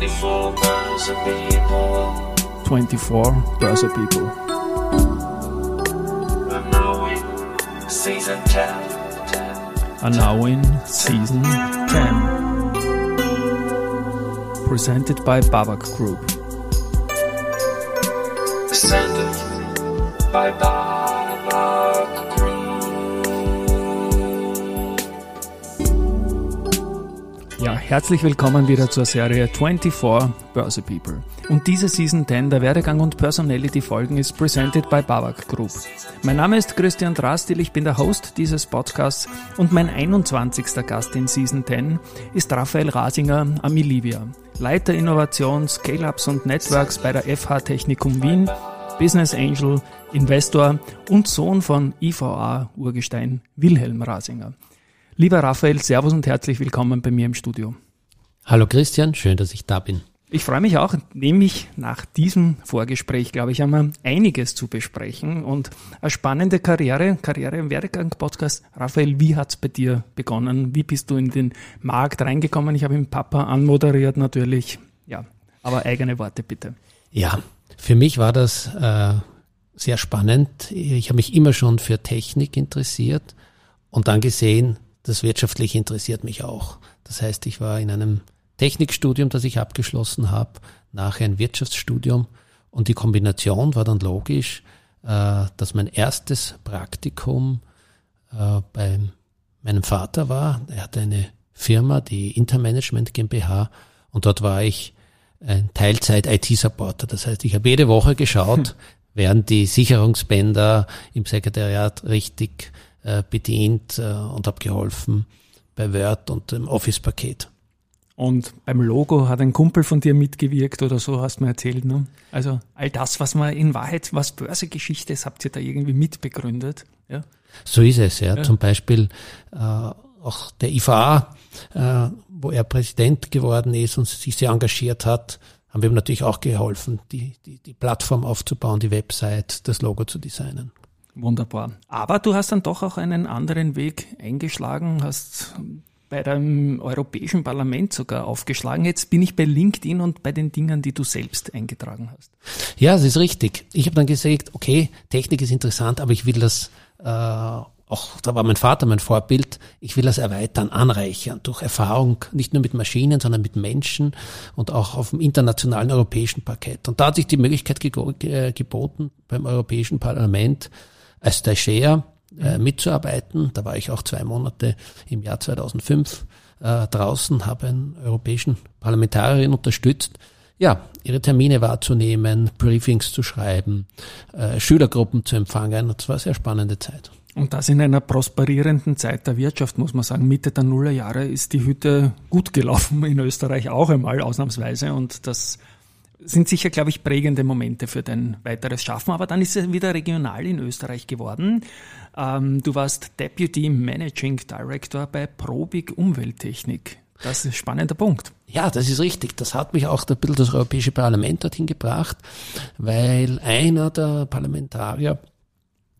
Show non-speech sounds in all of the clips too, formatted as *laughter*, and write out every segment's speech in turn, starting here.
24 Börse People. 24 Börse People. And now in season 10. 10. Are now in season 10. Presented by Babak Group. Presented by Babak herzlich willkommen wieder zur Serie 24 Börse People. Und diese Season 10 der Werdegang und Personality Folgen ist presented by Babak Group. Mein Name ist Christian Drastil, ich bin der Host dieses Podcasts und mein 21. Gast in Season 10 ist Raphael Rasinger am Milivia, Leiter Innovation, Scale-Ups und Networks bei der FH Technikum Wien, Business Angel, Investor und Sohn von IVA Urgestein Wilhelm Rasinger. Lieber Raphael, Servus und herzlich willkommen bei mir im Studio. Hallo Christian, schön, dass ich da bin. Ich freue mich auch, nämlich nach diesem Vorgespräch, glaube ich, haben wir einiges zu besprechen und eine spannende Karriere, Karriere im Werdegang-Podcast. Raphael, wie hat's bei dir begonnen? Wie bist du in den Markt reingekommen? Ich habe ihn Papa anmoderiert natürlich. Ja, aber eigene Worte bitte. Ja, für mich war das äh, sehr spannend. Ich habe mich immer schon für Technik interessiert und dann gesehen, das wirtschaftlich interessiert mich auch. Das heißt, ich war in einem Technikstudium, das ich abgeschlossen habe, nachher ein Wirtschaftsstudium und die Kombination war dann logisch, äh, dass mein erstes Praktikum äh, bei meinem Vater war. Er hatte eine Firma, die Intermanagement GmbH und dort war ich ein Teilzeit-IT-Supporter. Das heißt, ich habe jede Woche geschaut, *laughs* werden die Sicherungsbänder im Sekretariat richtig äh, bedient äh, und habe geholfen bei Word und dem Office-Paket. Und beim Logo hat ein Kumpel von dir mitgewirkt oder so, hast du mir erzählt. Ne? Also all das, was man in Wahrheit, was Börsegeschichte ist, habt ihr da irgendwie mitbegründet. Ja? So ist es, ja. ja. Zum Beispiel äh, auch der IFA, äh, wo er Präsident geworden ist und sich sehr engagiert hat, haben wir ihm natürlich auch geholfen, die, die, die Plattform aufzubauen, die Website, das Logo zu designen. Wunderbar. Aber du hast dann doch auch einen anderen Weg eingeschlagen, hast bei dem Europäischen Parlament sogar aufgeschlagen. Jetzt bin ich bei LinkedIn und bei den Dingen, die du selbst eingetragen hast. Ja, das ist richtig. Ich habe dann gesagt, okay, Technik ist interessant, aber ich will das äh, auch, da war mein Vater mein Vorbild, ich will das erweitern, anreichern durch Erfahrung, nicht nur mit Maschinen, sondern mit Menschen und auch auf dem internationalen europäischen Parkett. Und da hat sich die Möglichkeit geboten, beim Europäischen Parlament als Stagiaire äh, mitzuarbeiten. Da war ich auch zwei Monate im Jahr 2005 äh, draußen, habe einen europäischen Parlamentarierin unterstützt, ja, ihre Termine wahrzunehmen, Briefings zu schreiben, äh, Schülergruppen zu empfangen. Das war eine sehr spannende Zeit. Und das in einer prosperierenden Zeit der Wirtschaft, muss man sagen. Mitte der Nullerjahre ist die Hütte gut gelaufen, in Österreich auch einmal ausnahmsweise. Und das sind sicher, glaube ich, prägende Momente für dein weiteres Schaffen. Aber dann ist es wieder regional in Österreich geworden. Ähm, du warst Deputy Managing Director bei Probig Umwelttechnik. Das ist ein spannender Punkt. Ja, das ist richtig. Das hat mich auch ein bisschen das Europäische Parlament dorthin gebracht, weil einer der Parlamentarier,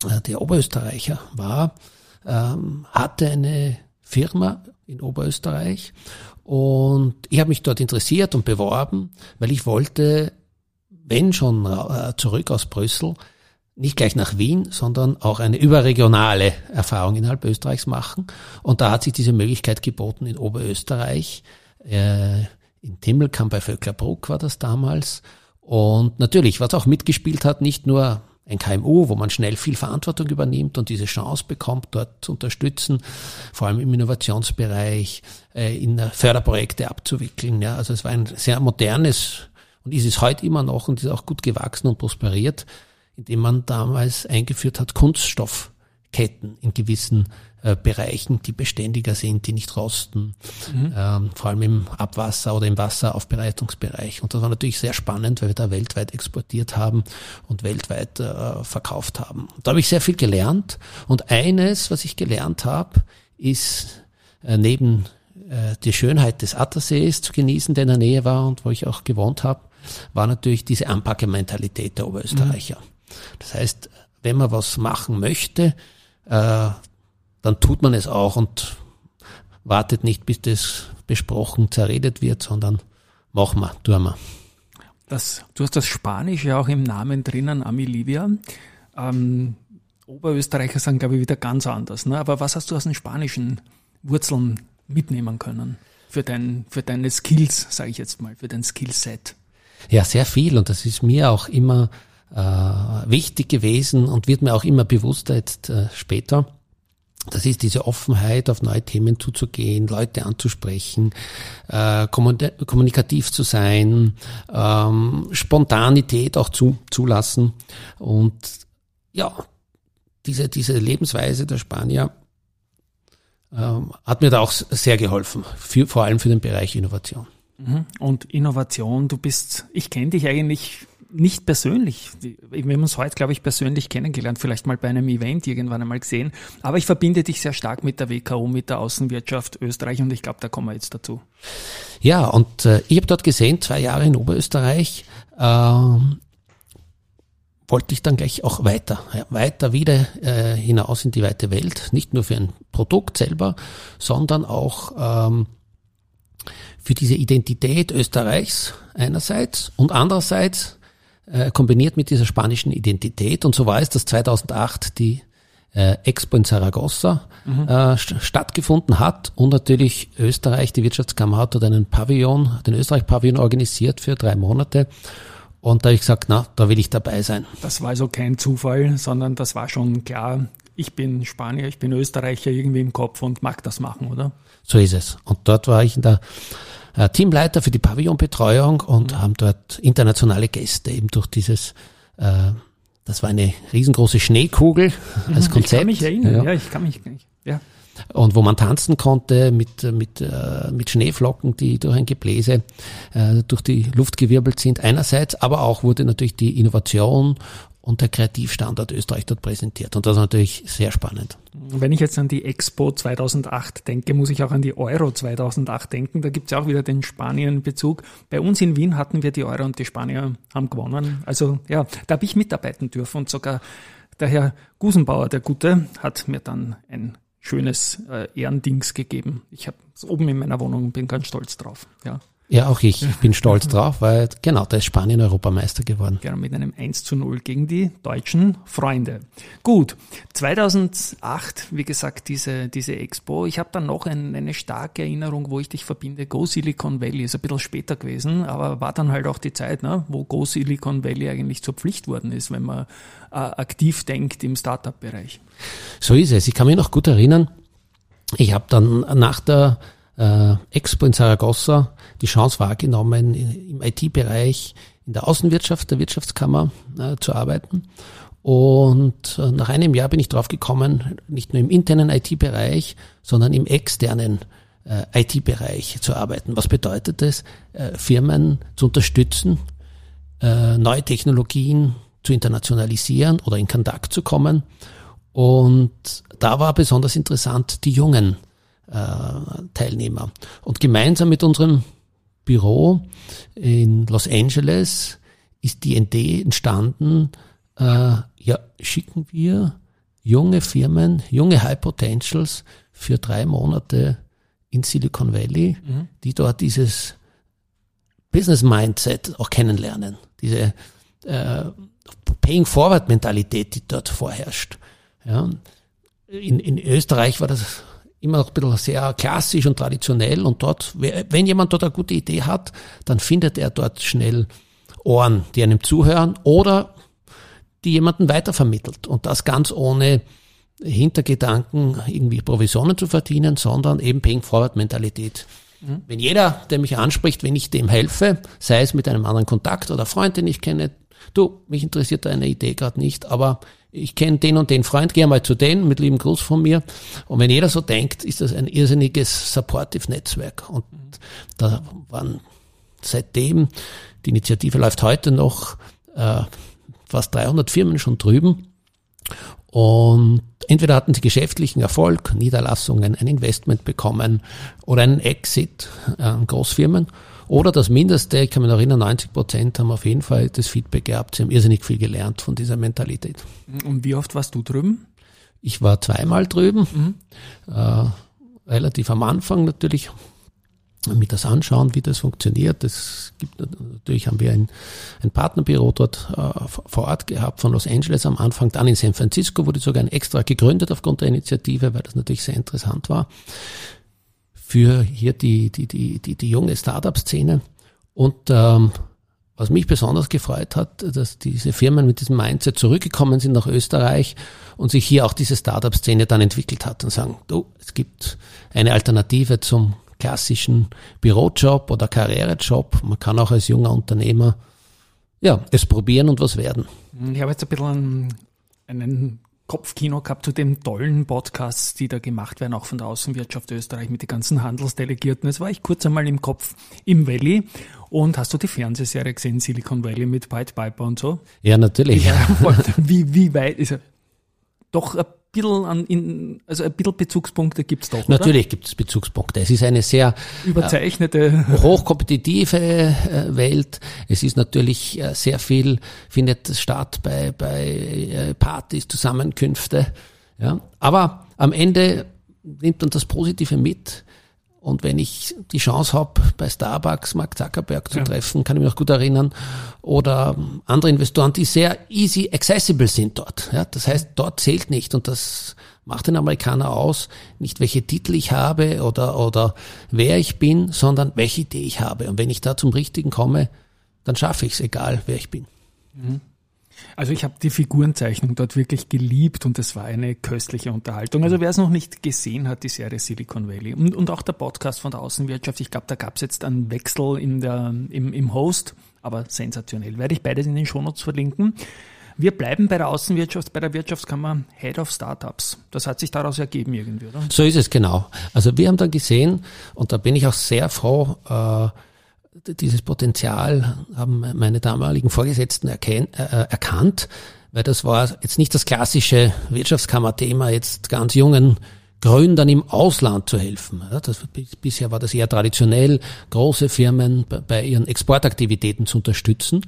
äh, der Oberösterreicher war, ähm, hatte eine Firma in Oberösterreich und ich habe mich dort interessiert und beworben, weil ich wollte, wenn schon äh, zurück aus Brüssel, nicht gleich nach Wien, sondern auch eine überregionale Erfahrung innerhalb Österreichs machen. Und da hat sich diese Möglichkeit geboten in Oberösterreich, äh, in Timmelkamp bei Vöcklerbruck war das damals. Und natürlich, was auch mitgespielt hat, nicht nur ein KMU, wo man schnell viel Verantwortung übernimmt und diese Chance bekommt, dort zu unterstützen, vor allem im Innovationsbereich, äh, in Förderprojekte abzuwickeln. Ja, also es war ein sehr modernes und ist es heute immer noch und ist auch gut gewachsen und prosperiert, indem man damals eingeführt hat Kunststoffketten in gewissen äh, Bereichen, die beständiger sind, die nicht rosten, mhm. ähm, vor allem im Abwasser oder im Wasseraufbereitungsbereich. Und das war natürlich sehr spannend, weil wir da weltweit exportiert haben und weltweit äh, verkauft haben. Und da habe ich sehr viel gelernt. Und eines, was ich gelernt habe, ist äh, neben äh, die Schönheit des Attersees zu genießen, der in der Nähe war und wo ich auch gewohnt habe, war natürlich diese Anpackermentalität der Oberösterreicher. Mhm. Das heißt, wenn man was machen möchte, äh, dann tut man es auch und wartet nicht, bis das besprochen, zerredet wird, sondern machen wir, tun wir. Das, du hast das Spanische auch im Namen drinnen, Amilivia. Ähm, Oberösterreicher sagen, glaube ich, wieder ganz anders. Ne? Aber was hast du aus den spanischen Wurzeln mitnehmen können? Für, dein, für deine Skills, sage ich jetzt mal, für dein Skillset? Ja, sehr viel. Und das ist mir auch immer äh, wichtig gewesen und wird mir auch immer bewusster jetzt äh, später. Das ist diese Offenheit, auf neue Themen zuzugehen, Leute anzusprechen, äh, kommunikativ zu sein, ähm, Spontanität auch zu, zulassen. Und ja, diese, diese Lebensweise der Spanier ähm, hat mir da auch sehr geholfen, für, vor allem für den Bereich Innovation. Mhm. Und Innovation, du bist, ich kenne dich eigentlich nicht persönlich. Wir haben uns heute, glaube ich, persönlich kennengelernt, vielleicht mal bei einem Event irgendwann einmal gesehen. Aber ich verbinde dich sehr stark mit der WKO, mit der Außenwirtschaft Österreich und ich glaube, da kommen wir jetzt dazu. Ja, und äh, ich habe dort gesehen, zwei Jahre in Oberösterreich, äh, wollte ich dann gleich auch weiter, ja, weiter wieder äh, hinaus in die weite Welt, nicht nur für ein Produkt selber, sondern auch ähm, für diese Identität Österreichs einerseits und andererseits äh, kombiniert mit dieser spanischen Identität. Und so war es, dass 2008 die äh, Expo in Saragossa mhm. äh, stattgefunden hat und natürlich Österreich, die Wirtschaftskammer hat dort einen Pavillon, den Österreich-Pavillon organisiert für drei Monate. Und da habe ich gesagt, na, da will ich dabei sein. Das war also kein Zufall, sondern das war schon klar, ich bin Spanier, ich bin Österreicher irgendwie im Kopf und mag das machen, oder? So ist es. Und dort war ich in der Teamleiter für die Pavillonbetreuung und mhm. haben dort internationale Gäste eben durch dieses äh, das war eine riesengroße Schneekugel als Konzept. Ich kann mich erinnern, ja, ja ich kann mich, ja. Und wo man tanzen konnte mit, mit, äh, mit Schneeflocken, die durch ein Gebläse äh, durch die Luft gewirbelt sind einerseits, aber auch wurde natürlich die Innovation und der Kreativstandort Österreich dort präsentiert. Und das ist natürlich sehr spannend. Wenn ich jetzt an die Expo 2008 denke, muss ich auch an die Euro 2008 denken. Da gibt es auch wieder den Spanien-Bezug. Bei uns in Wien hatten wir die Euro und die Spanier haben gewonnen. Also ja, da habe ich mitarbeiten dürfen und sogar der Herr Gusenbauer, der Gute, hat mir dann ein schönes äh, Ehrendings gegeben. Ich habe es oben in meiner Wohnung und bin ganz stolz drauf. Ja. Ja, auch ich bin stolz *laughs* drauf, weil genau, da ist Spanien Europameister geworden. Genau, mit einem 1 zu 0 gegen die deutschen Freunde. Gut, 2008, wie gesagt, diese, diese Expo. Ich habe dann noch ein, eine starke Erinnerung, wo ich dich verbinde. Go Silicon Valley ist ein bisschen später gewesen, aber war dann halt auch die Zeit, ne, wo Go Silicon Valley eigentlich zur Pflicht worden ist, wenn man äh, aktiv denkt im Startup-Bereich. So ist es. Ich kann mich noch gut erinnern, ich habe dann nach der äh, Expo in Saragossa die Chance wahrgenommen, im IT-Bereich in der Außenwirtschaft der Wirtschaftskammer äh, zu arbeiten. Und äh, nach einem Jahr bin ich drauf gekommen, nicht nur im internen IT-Bereich, sondern im externen äh, IT-Bereich zu arbeiten. Was bedeutet es, äh, Firmen zu unterstützen, äh, neue Technologien zu internationalisieren oder in Kontakt zu kommen? Und da war besonders interessant die jungen Teilnehmer. Und gemeinsam mit unserem Büro in Los Angeles ist die Idee entstanden, äh, ja, schicken wir junge Firmen, junge High Potentials für drei Monate in Silicon Valley, mhm. die dort dieses Business Mindset auch kennenlernen, diese äh, Paying Forward Mentalität, die dort vorherrscht. Ja. In, in Österreich war das immer noch ein bisschen sehr klassisch und traditionell und dort, wenn jemand dort eine gute Idee hat, dann findet er dort schnell Ohren, die einem zuhören oder die jemanden weitervermittelt und das ganz ohne Hintergedanken, irgendwie Provisionen zu verdienen, sondern eben Paying Forward Mentalität. Mhm. Wenn jeder, der mich anspricht, wenn ich dem helfe, sei es mit einem anderen Kontakt oder Freund, den ich kenne, du, mich interessiert deine Idee gerade nicht, aber ich kenne den und den Freund, gehe mal zu denen mit lieben Gruß von mir. Und wenn jeder so denkt, ist das ein irrsinniges Supportive Netzwerk. Und da waren seitdem, die Initiative läuft heute noch, äh, fast 300 Firmen schon drüben. Und entweder hatten sie geschäftlichen Erfolg, Niederlassungen, ein Investment bekommen oder einen Exit an Großfirmen oder das Mindeste, ich kann mich noch erinnern, 90 Prozent haben auf jeden Fall das Feedback gehabt. Sie haben irrsinnig viel gelernt von dieser Mentalität. Und wie oft warst du drüben? Ich war zweimal drüben, mhm. äh, relativ am Anfang natürlich. mir das anschauen, wie das funktioniert. Es gibt natürlich haben wir ein, ein Partnerbüro dort äh, vor Ort gehabt von Los Angeles am Anfang, dann in San Francisco wurde sogar ein extra gegründet aufgrund der Initiative, weil das natürlich sehr interessant war für hier die die die die, die junge Startup-Szene und ähm, was mich besonders gefreut hat, dass diese Firmen mit diesem Mindset zurückgekommen sind nach Österreich und sich hier auch diese Startup-Szene dann entwickelt hat und sagen, du, es gibt eine Alternative zum klassischen Bürojob oder Karrierejob. Man kann auch als junger Unternehmer ja, es probieren und was werden. Ich habe jetzt ein bisschen einen Kopfkino gehabt zu den tollen Podcasts, die da gemacht werden, auch von der Außenwirtschaft Österreich mit den ganzen Handelsdelegierten. Es war ich kurz einmal im Kopf im Valley. Und hast du die Fernsehserie gesehen, Silicon Valley mit Pied Piper und so? Ja, natürlich. *laughs* Wie, wie weit ist er? Doch ein bisschen an, in, also ein bisschen Bezugspunkte gibt's doch. Natürlich gibt es Bezugspunkte. Es ist eine sehr überzeichnete, äh, hochkompetitive äh, Welt. Es ist natürlich äh, sehr viel findet statt bei bei äh, Partys, Zusammenkünfte. Ja, aber am Ende nimmt man das Positive mit. Und wenn ich die Chance habe, bei Starbucks Mark Zuckerberg zu ja. treffen, kann ich mich noch gut erinnern, oder andere Investoren, die sehr easy accessible sind dort. Ja, das heißt, dort zählt nicht und das macht den Amerikaner aus, nicht welche Titel ich habe oder, oder wer ich bin, sondern welche Idee ich habe. Und wenn ich da zum Richtigen komme, dann schaffe ich es, egal wer ich bin. Mhm. Also ich habe die Figurenzeichnung dort wirklich geliebt und es war eine köstliche Unterhaltung. Also wer es noch nicht gesehen hat, die Serie Silicon Valley und, und auch der Podcast von der Außenwirtschaft, ich glaube, da gab es jetzt einen Wechsel in der, im, im Host, aber sensationell. Werde ich beides in den Shownotes verlinken. Wir bleiben bei der Außenwirtschaft, bei der Wirtschaftskammer Head of Startups. Das hat sich daraus ergeben irgendwie, oder? So ist es genau. Also wir haben dann gesehen, und da bin ich auch sehr froh, äh, dieses Potenzial haben meine damaligen Vorgesetzten erken, äh, erkannt, weil das war jetzt nicht das klassische Wirtschaftskammerthema, jetzt ganz jungen Gründern im Ausland zu helfen. Das, bisher war das eher traditionell, große Firmen bei ihren Exportaktivitäten zu unterstützen.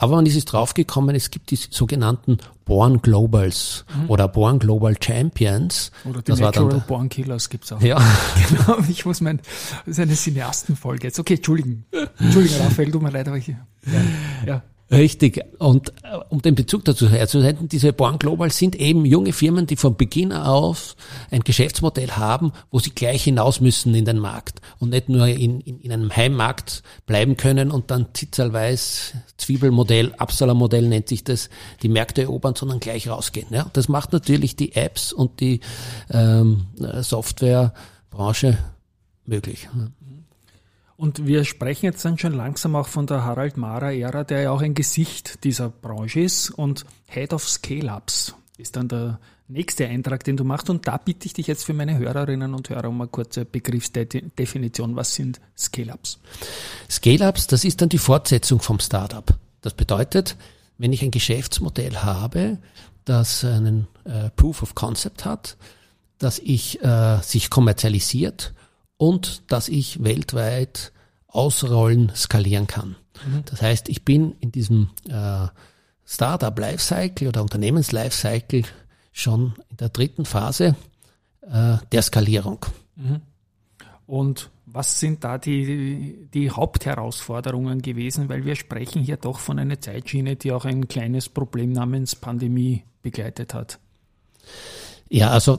Aber man ist es draufgekommen, es gibt die sogenannten Born Globals mhm. oder Born Global Champions. Oder die das Natural dann, Born Killers gibt's auch. Ja. *laughs* genau, ich muss mein, das ist eine Cineastenfolge jetzt. Okay, Entschuldigen. Entschuldigen, Raphael, tut mir leid, aber ich, ja, ja. Richtig. Und äh, um den Bezug dazu herzusenden, diese Born Global sind eben junge Firmen, die von Beginn aus ein Geschäftsmodell haben, wo sie gleich hinaus müssen in den Markt und nicht nur in, in, in einem Heimmarkt bleiben können und dann Zitzelweiß, Zwiebelmodell, Absala-Modell nennt sich das, die Märkte erobern, sondern gleich rausgehen. Ja, das macht natürlich die Apps und die ähm, Softwarebranche möglich. Und wir sprechen jetzt dann schon langsam auch von der Harald Mara-Ära, der ja auch ein Gesicht dieser Branche ist und Head of Scale-Ups ist dann der nächste Eintrag, den du machst. Und da bitte ich dich jetzt für meine Hörerinnen und Hörer um eine kurze Begriffsdefinition. Was sind Scale-Ups? Scale-Ups, das ist dann die Fortsetzung vom Startup. Das bedeutet, wenn ich ein Geschäftsmodell habe, das einen äh, Proof of Concept hat, dass ich äh, sich kommerzialisiert und dass ich weltweit ausrollen, skalieren kann. Mhm. Das heißt, ich bin in diesem äh, Startup Lifecycle oder Unternehmens Lifecycle schon in der dritten Phase äh, der Skalierung. Mhm. Und was sind da die, die Hauptherausforderungen gewesen? Weil wir sprechen hier doch von einer Zeitschiene, die auch ein kleines Problem namens Pandemie begleitet hat. Ja, also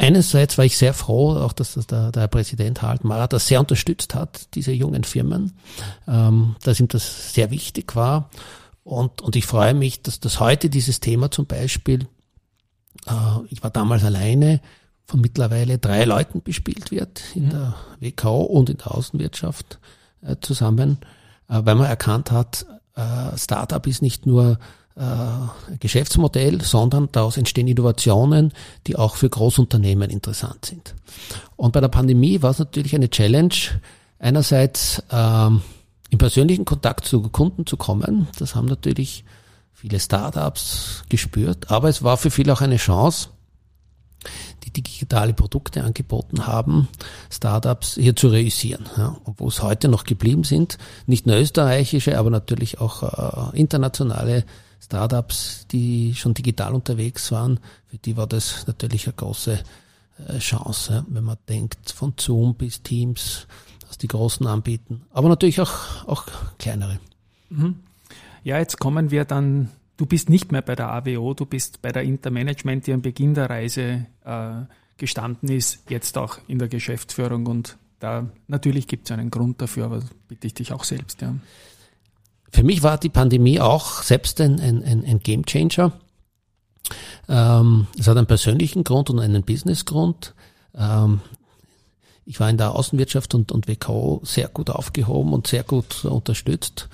Einerseits war ich sehr froh, auch dass der, der Präsident Harald Mara das sehr unterstützt hat, diese jungen Firmen, ähm, dass ihm das sehr wichtig war. Und, und ich freue mich, dass das heute dieses Thema zum Beispiel, äh, ich war damals alleine, von mittlerweile drei Leuten bespielt wird in mhm. der WKO und in der Außenwirtschaft äh, zusammen, äh, weil man erkannt hat, äh, Startup ist nicht nur Geschäftsmodell, sondern daraus entstehen Innovationen, die auch für Großunternehmen interessant sind. Und bei der Pandemie war es natürlich eine Challenge, einerseits ähm, im persönlichen Kontakt zu Kunden zu kommen. Das haben natürlich viele Startups gespürt, aber es war für viele auch eine Chance, die digitale Produkte angeboten haben, Startups hier zu realisieren. Ja, wo es heute noch geblieben sind, nicht nur österreichische, aber natürlich auch äh, internationale Startups, die schon digital unterwegs waren, für die war das natürlich eine große äh, Chance, wenn man denkt, von Zoom bis Teams, als die Großen anbieten, aber natürlich auch, auch kleinere. Ja, jetzt kommen wir dann, du bist nicht mehr bei der AWO, du bist bei der Intermanagement, die am Beginn der Reise äh, gestanden ist, jetzt auch in der Geschäftsführung und da natürlich gibt es einen Grund dafür, aber bitte ich dich auch selbst, ja. Für mich war die Pandemie auch selbst ein, ein, ein, ein Game Changer. Ähm, es hat einen persönlichen Grund und einen Businessgrund. Ähm, ich war in der Außenwirtschaft und, und WKO sehr gut aufgehoben und sehr gut unterstützt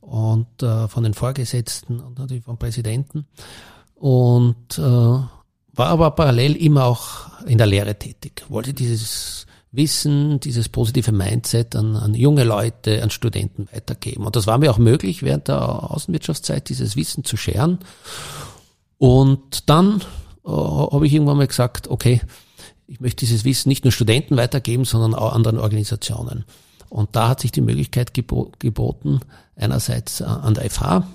und äh, von den Vorgesetzten und natürlich vom Präsidenten und äh, war aber parallel immer auch in der Lehre tätig. Wollte dieses Wissen, dieses positive Mindset an, an junge Leute, an Studenten weitergeben. Und das war mir auch möglich, während der Außenwirtschaftszeit dieses Wissen zu scheren. Und dann äh, habe ich irgendwann mal gesagt, okay, ich möchte dieses Wissen nicht nur Studenten weitergeben, sondern auch anderen Organisationen. Und da hat sich die Möglichkeit gebo geboten, einerseits äh, an der FH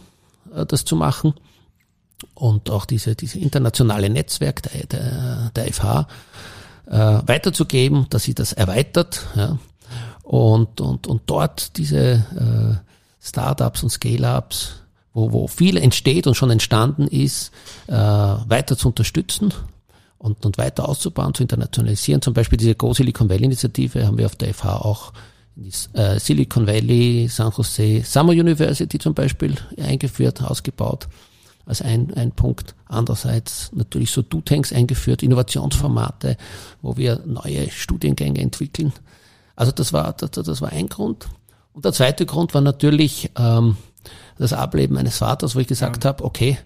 äh, das zu machen und auch diese, diese internationale Netzwerk der, der, der FH äh, weiterzugeben, dass sie das erweitert ja, und, und, und dort diese äh, Startups und Scale-Ups, wo, wo viel entsteht und schon entstanden ist, äh, weiter zu unterstützen und, und weiter auszubauen, zu internationalisieren. Zum Beispiel diese Go Silicon Valley Initiative haben wir auf der FH auch äh, Silicon Valley, San Jose, Summer University zum Beispiel eingeführt, ausgebaut als ein, ein Punkt. Andererseits natürlich so Do-Tanks eingeführt, Innovationsformate, wo wir neue Studiengänge entwickeln. Also das war, das, das war ein Grund. Und der zweite Grund war natürlich ähm, das Ableben meines Vaters, wo ich gesagt ja. habe, okay,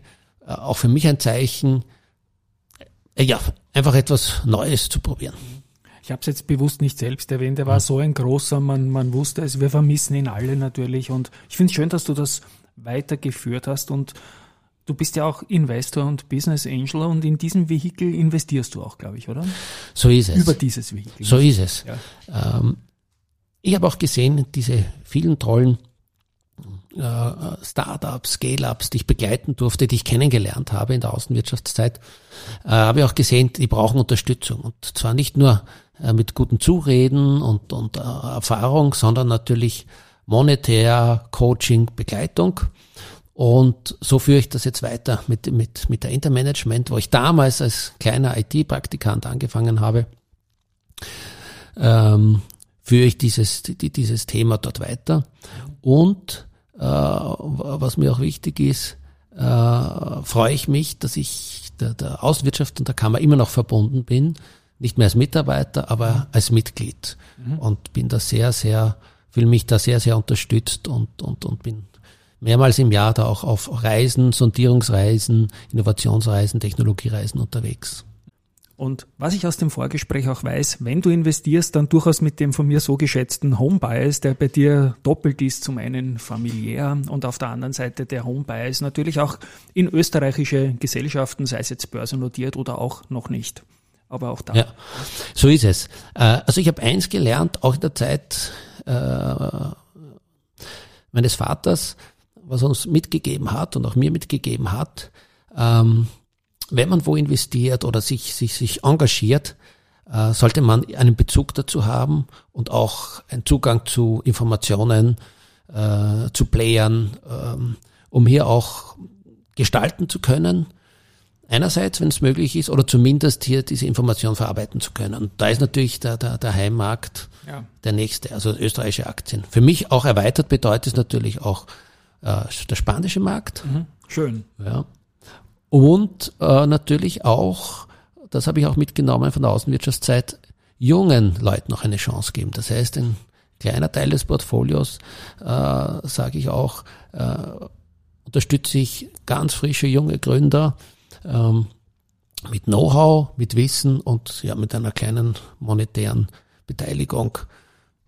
äh, auch für mich ein Zeichen, äh, ja, einfach etwas Neues zu probieren. Ich habe es jetzt bewusst nicht selbst erwähnt, er war so ein großer, man, man wusste es, wir vermissen ihn alle natürlich und ich finde es schön, dass du das weitergeführt hast und Du bist ja auch Investor und Business Angel und in diesem Vehikel investierst du auch, glaube ich, oder? So ist es. Über dieses Vehikel. So ist es. Ja. Ähm, ich habe auch gesehen, diese vielen tollen äh, Startups, Scale-Ups, die ich begleiten durfte, die ich kennengelernt habe in der Außenwirtschaftszeit, äh, habe ich auch gesehen, die brauchen Unterstützung. Und zwar nicht nur äh, mit guten Zureden und, und äh, Erfahrung, sondern natürlich monetär, Coaching, Begleitung. Und so führe ich das jetzt weiter mit, mit, mit der Intermanagement, wo ich damals als kleiner IT-Praktikant angefangen habe, ähm, führe ich dieses, die, dieses Thema dort weiter. Und äh, was mir auch wichtig ist, äh, freue ich mich, dass ich der, der Außenwirtschaft und der Kammer immer noch verbunden bin, nicht mehr als Mitarbeiter, aber als Mitglied. Mhm. Und bin da sehr, sehr, fühle mich da sehr, sehr unterstützt und, und, und bin mehrmals im Jahr da auch auf Reisen, Sondierungsreisen, Innovationsreisen, Technologiereisen unterwegs. Und was ich aus dem Vorgespräch auch weiß, wenn du investierst, dann durchaus mit dem von mir so geschätzten Home Bias, der bei dir doppelt ist, zum einen familiär und auf der anderen Seite der Home Bias natürlich auch in österreichische Gesellschaften, sei es jetzt börsennotiert oder auch noch nicht. Aber auch da. Ja, so ist es. Äh, also ich habe eins gelernt, auch in der Zeit äh, meines Vaters, was uns mitgegeben hat und auch mir mitgegeben hat, ähm, wenn man wo investiert oder sich, sich, sich engagiert, äh, sollte man einen Bezug dazu haben und auch einen Zugang zu Informationen, äh, zu Playern, ähm, um hier auch gestalten zu können. Einerseits, wenn es möglich ist, oder zumindest hier diese Information verarbeiten zu können. Und da ist natürlich der, der, der Heimmarkt ja. der nächste, also österreichische Aktien. Für mich auch erweitert bedeutet es natürlich auch äh, der spanische Markt. Mhm. Schön. Ja. Und äh, natürlich auch, das habe ich auch mitgenommen von der Außenwirtschaftszeit, jungen Leuten noch eine Chance geben. Das heißt, ein kleiner Teil des Portfolios, äh, sage ich auch, äh, unterstütze ich ganz frische junge Gründer ähm, mit Know-how, mit Wissen und ja mit einer kleinen monetären Beteiligung,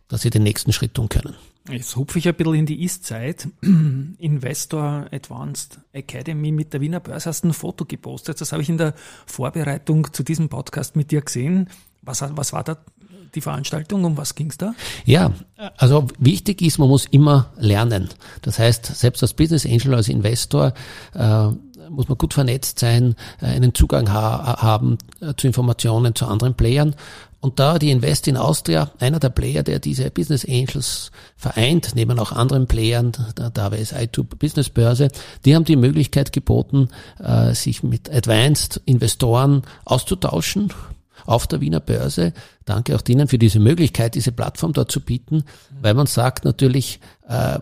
dass sie den nächsten Schritt tun können. Jetzt hupfe ich ein bisschen in die Ist-Zeit. *clears throat* Investor Advanced Academy mit der Wiener Börse hast ein Foto gepostet. Das habe ich in der Vorbereitung zu diesem Podcast mit dir gesehen. Was, was war da die Veranstaltung? Um was ging es da? Ja, also wichtig ist, man muss immer lernen. Das heißt, selbst als Business Angel, als Investor, äh, muss man gut vernetzt sein, äh, einen Zugang ha haben zu Informationen, zu anderen Playern und da die Invest in Austria, einer der Player, der diese Business Angels vereint, neben auch anderen Playern, der, der WSI2 Business Börse, die haben die Möglichkeit geboten, äh, sich mit Advanced Investoren auszutauschen auf der Wiener Börse. Danke auch Ihnen für diese Möglichkeit, diese Plattform dort zu bieten, weil man sagt natürlich, äh,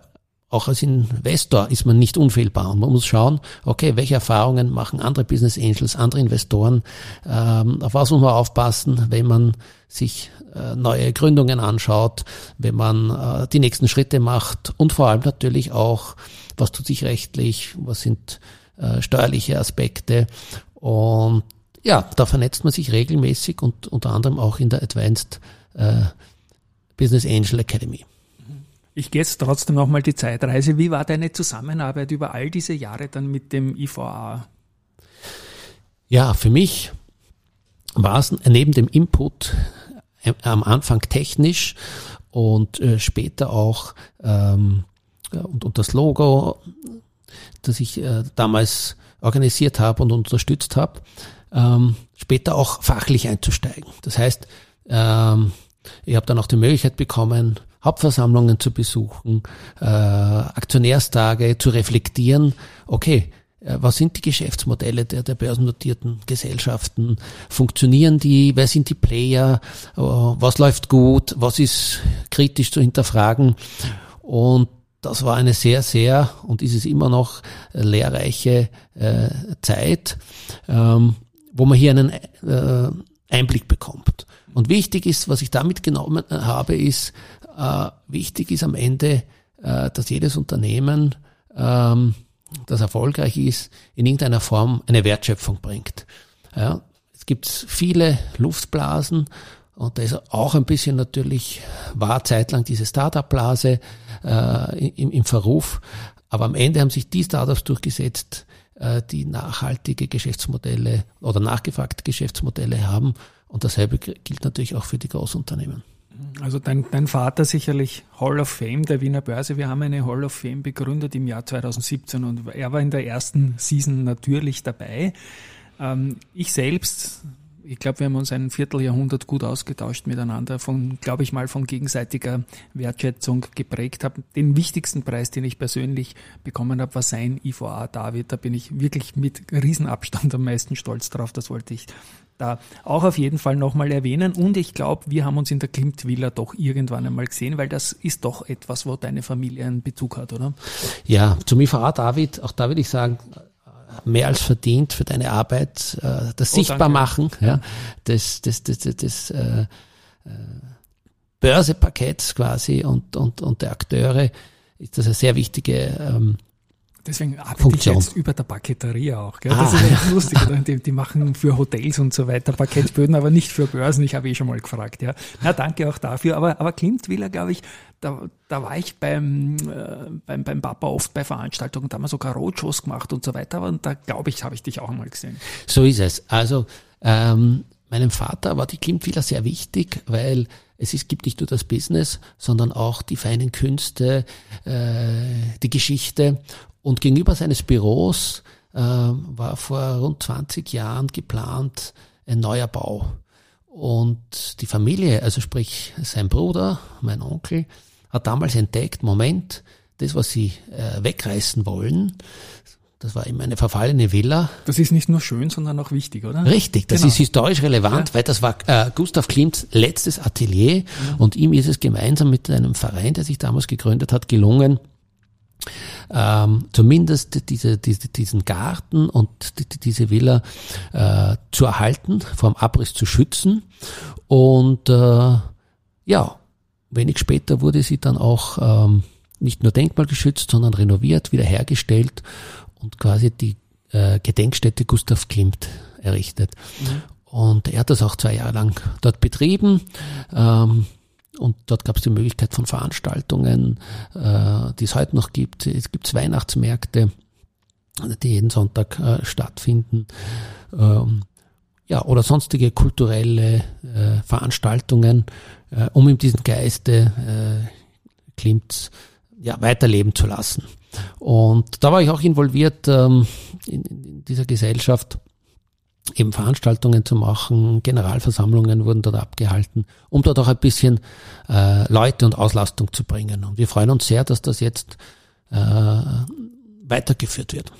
auch als Investor ist man nicht unfehlbar. Und man muss schauen, okay, welche Erfahrungen machen andere Business Angels, andere Investoren, ähm, auf was muss man aufpassen, wenn man sich äh, neue Gründungen anschaut, wenn man äh, die nächsten Schritte macht? Und vor allem natürlich auch, was tut sich rechtlich, was sind äh, steuerliche Aspekte? Und ja, da vernetzt man sich regelmäßig und unter anderem auch in der Advanced äh, Business Angel Academy. Ich gehe jetzt trotzdem nochmal die Zeitreise. Wie war deine Zusammenarbeit über all diese Jahre dann mit dem IVA? Ja, für mich war es neben dem Input äh, am Anfang technisch und äh, später auch ähm, und, und das Logo, das ich äh, damals organisiert habe und unterstützt habe, ähm, später auch fachlich einzusteigen. Das heißt, ähm, ich habe dann auch die Möglichkeit bekommen, Hauptversammlungen zu besuchen, äh, Aktionärstage zu reflektieren. Okay, äh, was sind die Geschäftsmodelle der, der börsennotierten Gesellschaften? Funktionieren die? Wer sind die Player? Äh, was läuft gut? Was ist kritisch zu hinterfragen? Und das war eine sehr, sehr und ist es immer noch lehrreiche äh, Zeit, ähm, wo man hier einen äh, Einblick bekommt. Und wichtig ist, was ich damit genommen habe, ist, wichtig ist am Ende, äh, dass jedes Unternehmen, ähm, das erfolgreich ist, in irgendeiner Form eine Wertschöpfung bringt. Ja, es gibt viele Luftblasen und da ist auch ein bisschen natürlich, war zeitlang diese Startup-Blase äh, im, im Verruf, aber am Ende haben sich die Startups durchgesetzt, äh, die nachhaltige Geschäftsmodelle oder nachgefragte Geschäftsmodelle haben und dasselbe gilt natürlich auch für die Großunternehmen. Also dein, dein Vater sicherlich Hall of Fame der Wiener Börse. Wir haben eine Hall of Fame begründet im Jahr 2017 und er war in der ersten Season natürlich dabei. Ähm, ich selbst, ich glaube, wir haben uns ein Vierteljahrhundert gut ausgetauscht miteinander, von, glaube ich mal, von gegenseitiger Wertschätzung geprägt habe. Den wichtigsten Preis, den ich persönlich bekommen habe, war sein IVA David. Da bin ich wirklich mit Riesenabstand am meisten stolz drauf. Das wollte ich da auch auf jeden Fall nochmal erwähnen. Und ich glaube, wir haben uns in der Klimt Villa doch irgendwann einmal gesehen, weil das ist doch etwas, wo deine Familie einen Bezug hat, oder? Ja, zum IVA David, auch da würde ich sagen, mehr als verdient für deine Arbeit, äh, das oh, sichtbar machen, ja, des, des, des, des, des äh, äh, Börsepakets quasi und, und, und der Akteure ist das eine sehr wichtige ähm, Deswegen arbeite ich jetzt über der Paketeria auch. Gell? Das ah. ist echt lustig. *laughs* Die, die, machen für Hotels und so weiter Parkettböden, aber nicht für Börsen. Ich habe eh schon mal gefragt. Ja. Na, danke auch dafür. Aber, aber Klimtwiller, glaube ich, da, da war ich beim, äh, beim, beim Papa oft bei Veranstaltungen, da haben wir sogar Roadshows gemacht und so weiter. Und da, glaube ich, habe ich dich auch einmal gesehen. So ist es. Also ähm, meinem Vater war die Klimtwiller sehr wichtig, weil es ist, gibt nicht nur das Business, sondern auch die feinen Künste, äh, die Geschichte. Und gegenüber seines Büros äh, war vor rund 20 Jahren geplant ein neuer Bau. Und die Familie, also sprich sein Bruder, mein Onkel, hat damals entdeckt, Moment, das, was sie äh, wegreißen wollen, das war eben eine verfallene Villa. Das ist nicht nur schön, sondern auch wichtig, oder? Richtig, das genau. ist historisch relevant, ja. weil das war äh, Gustav Klimts letztes Atelier mhm. und ihm ist es gemeinsam mit einem Verein, der sich damals gegründet hat, gelungen, ähm, zumindest diese, diese, diesen Garten und die, diese Villa äh, zu erhalten, vom Abriss zu schützen. Und äh, ja, wenig später wurde sie dann auch ähm, nicht nur denkmalgeschützt, sondern renoviert, wiederhergestellt und quasi die äh, Gedenkstätte Gustav Klimt errichtet. Mhm. Und er hat das auch zwei Jahre lang dort betrieben. Ähm, und dort gab es die Möglichkeit von Veranstaltungen, äh, die es heute noch gibt. Es gibt Weihnachtsmärkte, die jeden Sonntag äh, stattfinden. Ähm, ja, oder sonstige kulturelle äh, Veranstaltungen, äh, um ihm diesen Geiste äh, Klimts ja, weiterleben zu lassen. Und da war ich auch involviert ähm, in, in dieser Gesellschaft eben Veranstaltungen zu machen, Generalversammlungen wurden dort abgehalten, um dort auch ein bisschen äh, Leute und Auslastung zu bringen. Und wir freuen uns sehr, dass das jetzt äh, weitergeführt wird.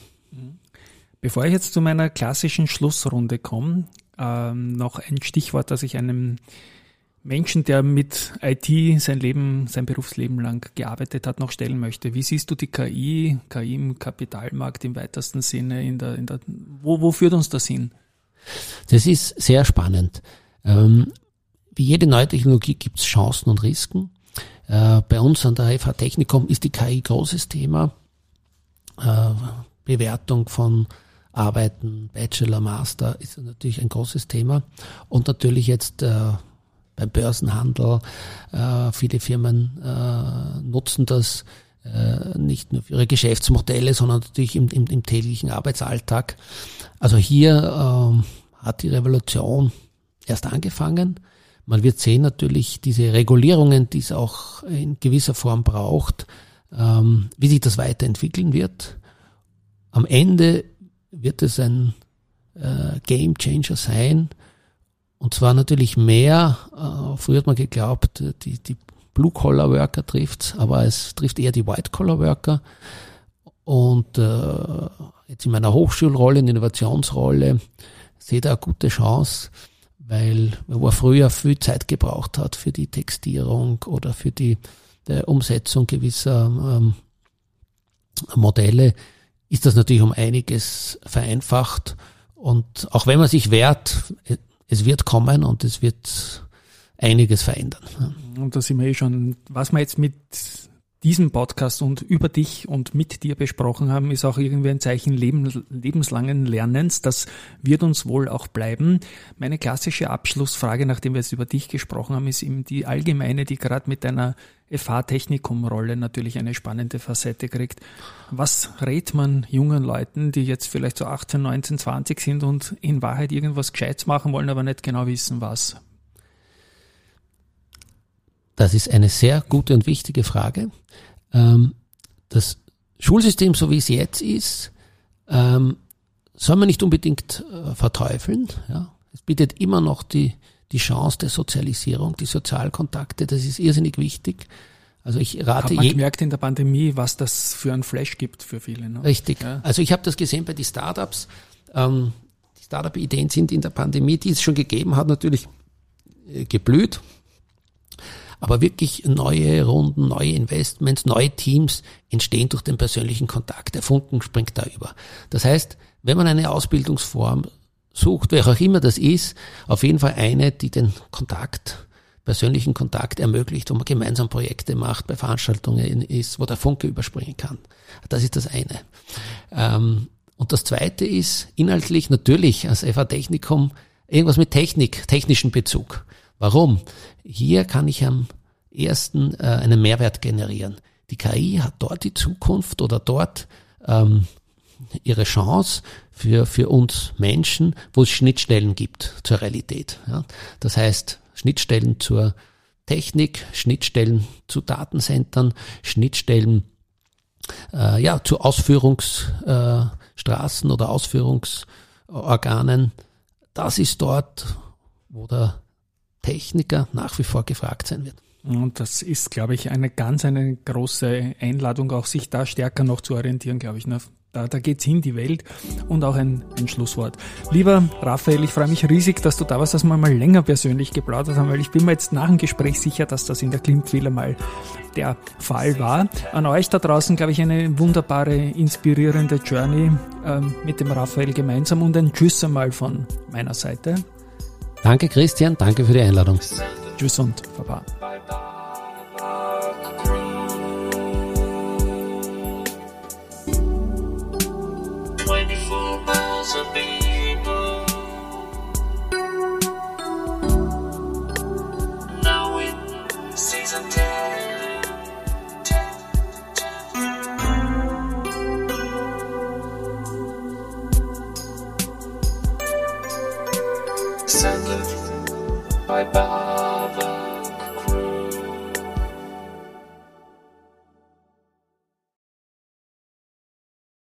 Bevor ich jetzt zu meiner klassischen Schlussrunde komme, ähm, noch ein Stichwort, das ich einem Menschen, der mit IT sein Leben, sein Berufsleben lang gearbeitet hat, noch stellen möchte. Wie siehst du die KI, KI im Kapitalmarkt im weitesten Sinne, in der, in der, wo, wo führt uns das hin? Das ist sehr spannend. Ähm, wie jede neue Technologie gibt es Chancen und Risiken. Äh, bei uns an der FH Technikum ist die KI großes Thema. Äh, Bewertung von Arbeiten, Bachelor, Master ist natürlich ein großes Thema. Und natürlich jetzt äh, beim Börsenhandel, äh, viele Firmen äh, nutzen das nicht nur für ihre Geschäftsmodelle, sondern natürlich im, im, im täglichen Arbeitsalltag. Also hier ähm, hat die Revolution erst angefangen. Man wird sehen natürlich diese Regulierungen, die es auch in gewisser Form braucht, ähm, wie sich das weiterentwickeln wird. Am Ende wird es ein äh, Game Changer sein. Und zwar natürlich mehr, äh, früher hat man geglaubt, die, die Blue-Collar-Worker trifft, aber es trifft eher die White-Collar-Worker. Und äh, jetzt in meiner Hochschulrolle, in Innovationsrolle, sehe da eine gute Chance, weil er früher viel Zeit gebraucht hat für die Textierung oder für die Umsetzung gewisser ähm, Modelle, ist das natürlich um einiges vereinfacht. Und auch wenn man sich wehrt, es wird kommen und es wird einiges verändern. Und da sind wir eh schon, was wir jetzt mit diesem Podcast und über dich und mit dir besprochen haben, ist auch irgendwie ein Zeichen leben, lebenslangen Lernens. Das wird uns wohl auch bleiben. Meine klassische Abschlussfrage, nachdem wir jetzt über dich gesprochen haben, ist eben die allgemeine, die gerade mit deiner FH-Technikum-Rolle natürlich eine spannende Facette kriegt. Was rät man jungen Leuten, die jetzt vielleicht so 18, 19, 20 sind und in Wahrheit irgendwas Gescheites machen wollen, aber nicht genau wissen, was? Das ist eine sehr gute und wichtige Frage. Ähm, das Schulsystem, so wie es jetzt ist, ähm, soll man nicht unbedingt äh, verteufeln. Ja? Es bietet immer noch die, die Chance der Sozialisierung, die Sozialkontakte, das ist irrsinnig wichtig. Also ich rate man gemerkt in der Pandemie, was das für ein Flash gibt für viele. Ne? Richtig. Ja. Also ich habe das gesehen bei den Startups. Ähm, die Startup-Ideen sind in der Pandemie, die es schon gegeben hat, natürlich äh, geblüht. Aber wirklich neue Runden, neue Investments, neue Teams entstehen durch den persönlichen Kontakt. Der Funken springt da über. Das heißt, wenn man eine Ausbildungsform sucht, wer auch immer das ist, auf jeden Fall eine, die den Kontakt, persönlichen Kontakt ermöglicht, wo man gemeinsam Projekte macht, bei Veranstaltungen ist, wo der Funke überspringen kann. Das ist das eine. Ähm, und das zweite ist inhaltlich natürlich als FA Technikum irgendwas mit Technik, technischen Bezug. Warum? Hier kann ich am ersten äh, einen Mehrwert generieren. Die KI hat dort die Zukunft oder dort ähm, ihre Chance für, für uns Menschen, wo es Schnittstellen gibt zur Realität. Ja. Das heißt, Schnittstellen zur Technik, Schnittstellen zu Datencentern, Schnittstellen äh, ja, zu Ausführungsstraßen äh, oder Ausführungsorganen. Das ist dort, wo der Techniker nach wie vor gefragt sein wird. Und das ist, glaube ich, eine ganz eine große Einladung, auch sich da stärker noch zu orientieren, glaube ich. Ne? Da, da geht's hin, die Welt. Und auch ein, ein Schlusswort. Lieber Raphael, ich freue mich riesig, dass du da warst, dass wir mal länger persönlich geplaudert haben, weil ich bin mir jetzt nach dem Gespräch sicher, dass das in der Klimtwille mal der Fall war. An euch da draußen, glaube ich, eine wunderbare, inspirierende Journey ähm, mit dem Raphael gemeinsam und ein Tschüss einmal von meiner Seite. Danke Christian, danke für die Einladung. Tschüss und Baba.